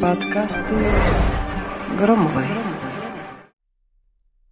Подкасты Громовой.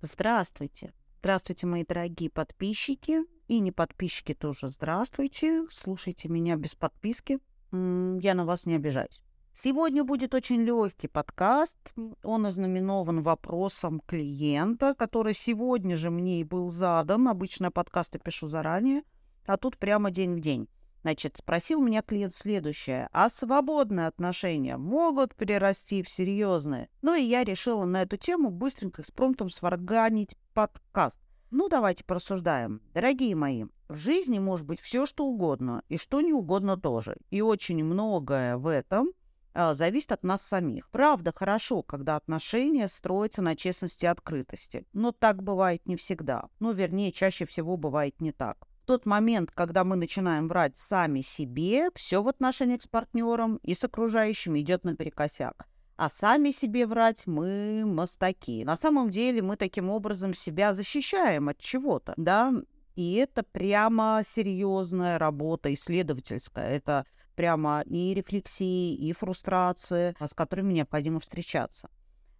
Здравствуйте. Здравствуйте, мои дорогие подписчики. И не подписчики тоже здравствуйте. Слушайте меня без подписки. Я на вас не обижаюсь. Сегодня будет очень легкий подкаст. Он ознаменован вопросом клиента, который сегодня же мне и был задан. Обычно подкасты пишу заранее, а тут прямо день в день. Значит, спросил меня клиент следующее. А свободные отношения могут перерасти в серьезные? Ну и я решила на эту тему быстренько экспромтом сварганить подкаст. Ну, давайте порассуждаем. Дорогие мои, в жизни может быть все, что угодно, и что не угодно тоже. И очень многое в этом а, зависит от нас самих. Правда, хорошо, когда отношения строятся на честности и открытости. Но так бывает не всегда. Ну, вернее, чаще всего бывает не так. Тот момент, когда мы начинаем врать сами себе, все в отношениях с партнером и с окружающими идет наперекосяк. А сами себе врать мы мастаки. На самом деле мы таким образом себя защищаем от чего-то, да, и это прямо серьезная работа исследовательская. Это прямо и рефлексии, и фрустрации, с которыми необходимо встречаться.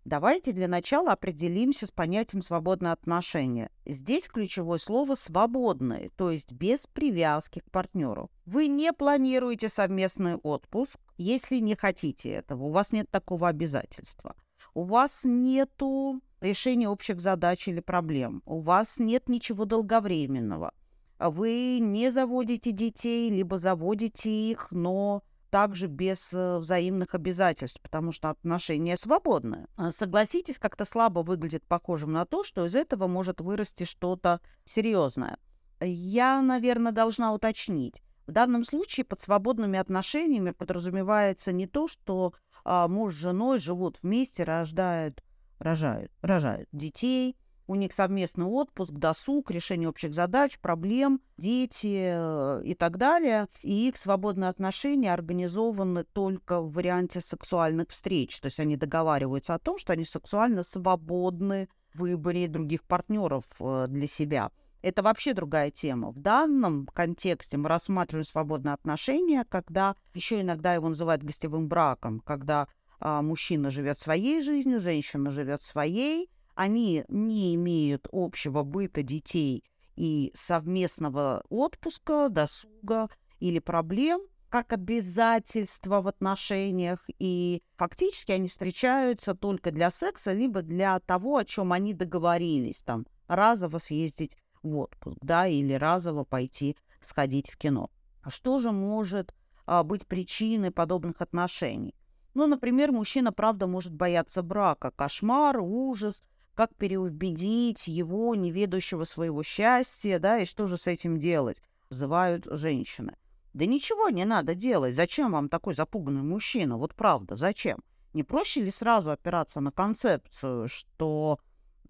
Давайте для начала определимся с понятием «свободное отношение». Здесь ключевое слово «свободное», то есть без привязки к партнеру. Вы не планируете совместный отпуск, если не хотите этого, у вас нет такого обязательства. У вас нету решения общих задач или проблем, у вас нет ничего долговременного. Вы не заводите детей, либо заводите их, но также без э, взаимных обязательств, потому что отношения свободные. А согласитесь, как-то слабо выглядит похожим на то, что из этого может вырасти что-то серьезное. Я, наверное, должна уточнить. В данном случае под свободными отношениями подразумевается не то, что а, муж с женой живут вместе, рождают, рожают, рожают детей, у них совместный отпуск, досуг, решение общих задач, проблем, дети э, и так далее. И их свободные отношения организованы только в варианте сексуальных встреч. То есть они договариваются о том, что они сексуально свободны в выборе других партнеров э, для себя. Это вообще другая тема. В данном контексте мы рассматриваем свободные отношения, когда еще иногда его называют гостевым браком, когда а, мужчина живет своей жизнью, женщина живет своей, они не имеют общего быта детей и совместного отпуска, досуга или проблем, как обязательства в отношениях, и фактически они встречаются только для секса, либо для того, о чем они договорились, там, разово съездить в отпуск, да, или разово пойти сходить в кино. Что же может а, быть причиной подобных отношений? Ну, например, мужчина, правда, может бояться брака, кошмар, ужас, как переубедить его, неведущего своего счастья, да, и что же с этим делать, взывают женщины. Да ничего не надо делать. Зачем вам такой запуганный мужчина? Вот правда, зачем? Не проще ли сразу опираться на концепцию, что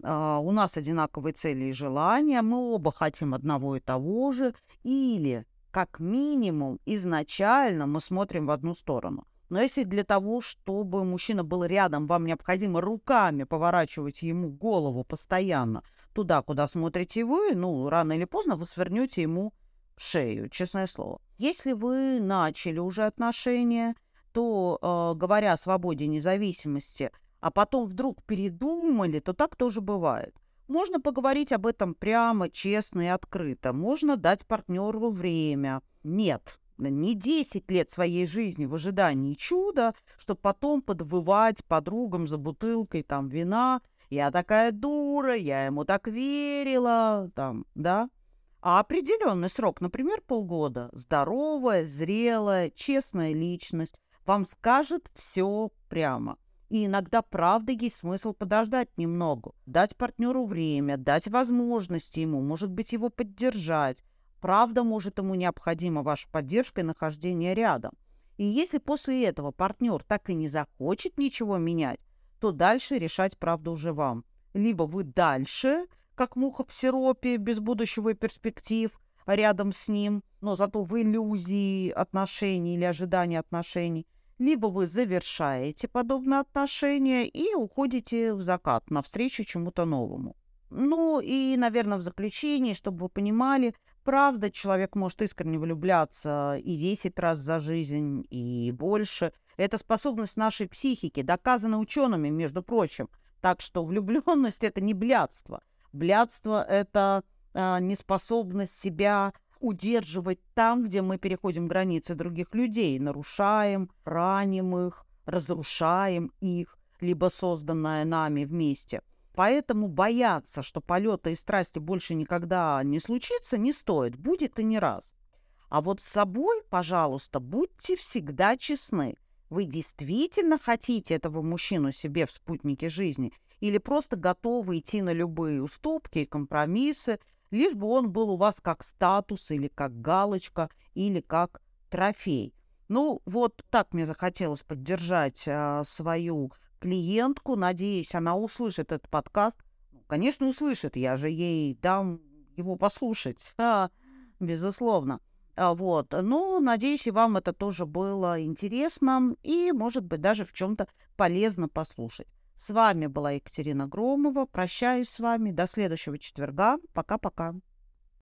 э, у нас одинаковые цели и желания, мы оба хотим одного и того же, или, как минимум, изначально мы смотрим в одну сторону. Но если для того, чтобы мужчина был рядом, вам необходимо руками поворачивать ему голову постоянно туда, куда смотрите вы, ну, рано или поздно вы свернете ему шею, честное слово. Если вы начали уже отношения, то, э, говоря о свободе и независимости, а потом вдруг передумали, то так тоже бывает. Можно поговорить об этом прямо, честно и открыто. Можно дать партнеру время. Нет, не 10 лет своей жизни в ожидании чуда, чтобы потом подвывать подругам за бутылкой там вина. Я такая дура, я ему так верила, там, да. А определенный срок, например, полгода, здоровая, зрелая, честная личность, вам скажет все прямо. И иногда, правда, есть смысл подождать немного, дать партнеру время, дать возможности ему, может быть, его поддержать, Правда, может, ему необходима ваша поддержка и нахождение рядом. И если после этого партнер так и не захочет ничего менять, то дальше решать правду уже вам. Либо вы дальше, как муха в сиропе, без будущего и перспектив, рядом с ним, но зато в иллюзии отношений или ожидания отношений, либо вы завершаете подобные отношения и уходите в закат навстречу чему-то новому. Ну и, наверное, в заключении, чтобы вы понимали, Правда, человек может искренне влюбляться и 10 раз за жизнь, и больше. Это способность нашей психики, доказана учеными, между прочим. Так что влюбленность это не блядство. Блядство это э, неспособность себя удерживать там, где мы переходим границы других людей, нарушаем, раним их, разрушаем их, либо созданное нами вместе. Поэтому бояться, что полета и страсти больше никогда не случится, не стоит. Будет и не раз. А вот с собой, пожалуйста, будьте всегда честны. Вы действительно хотите этого мужчину себе в спутнике жизни или просто готовы идти на любые уступки и компромиссы, лишь бы он был у вас как статус или как галочка или как трофей. Ну, вот так мне захотелось поддержать а, свою клиентку. Надеюсь, она услышит этот подкаст. Ну, конечно, услышит. Я же ей дам его послушать. А, безусловно. А, вот. Ну, надеюсь, и вам это тоже было интересно и, может быть, даже в чем-то полезно послушать. С вами была Екатерина Громова. Прощаюсь с вами. До следующего четверга. Пока-пока.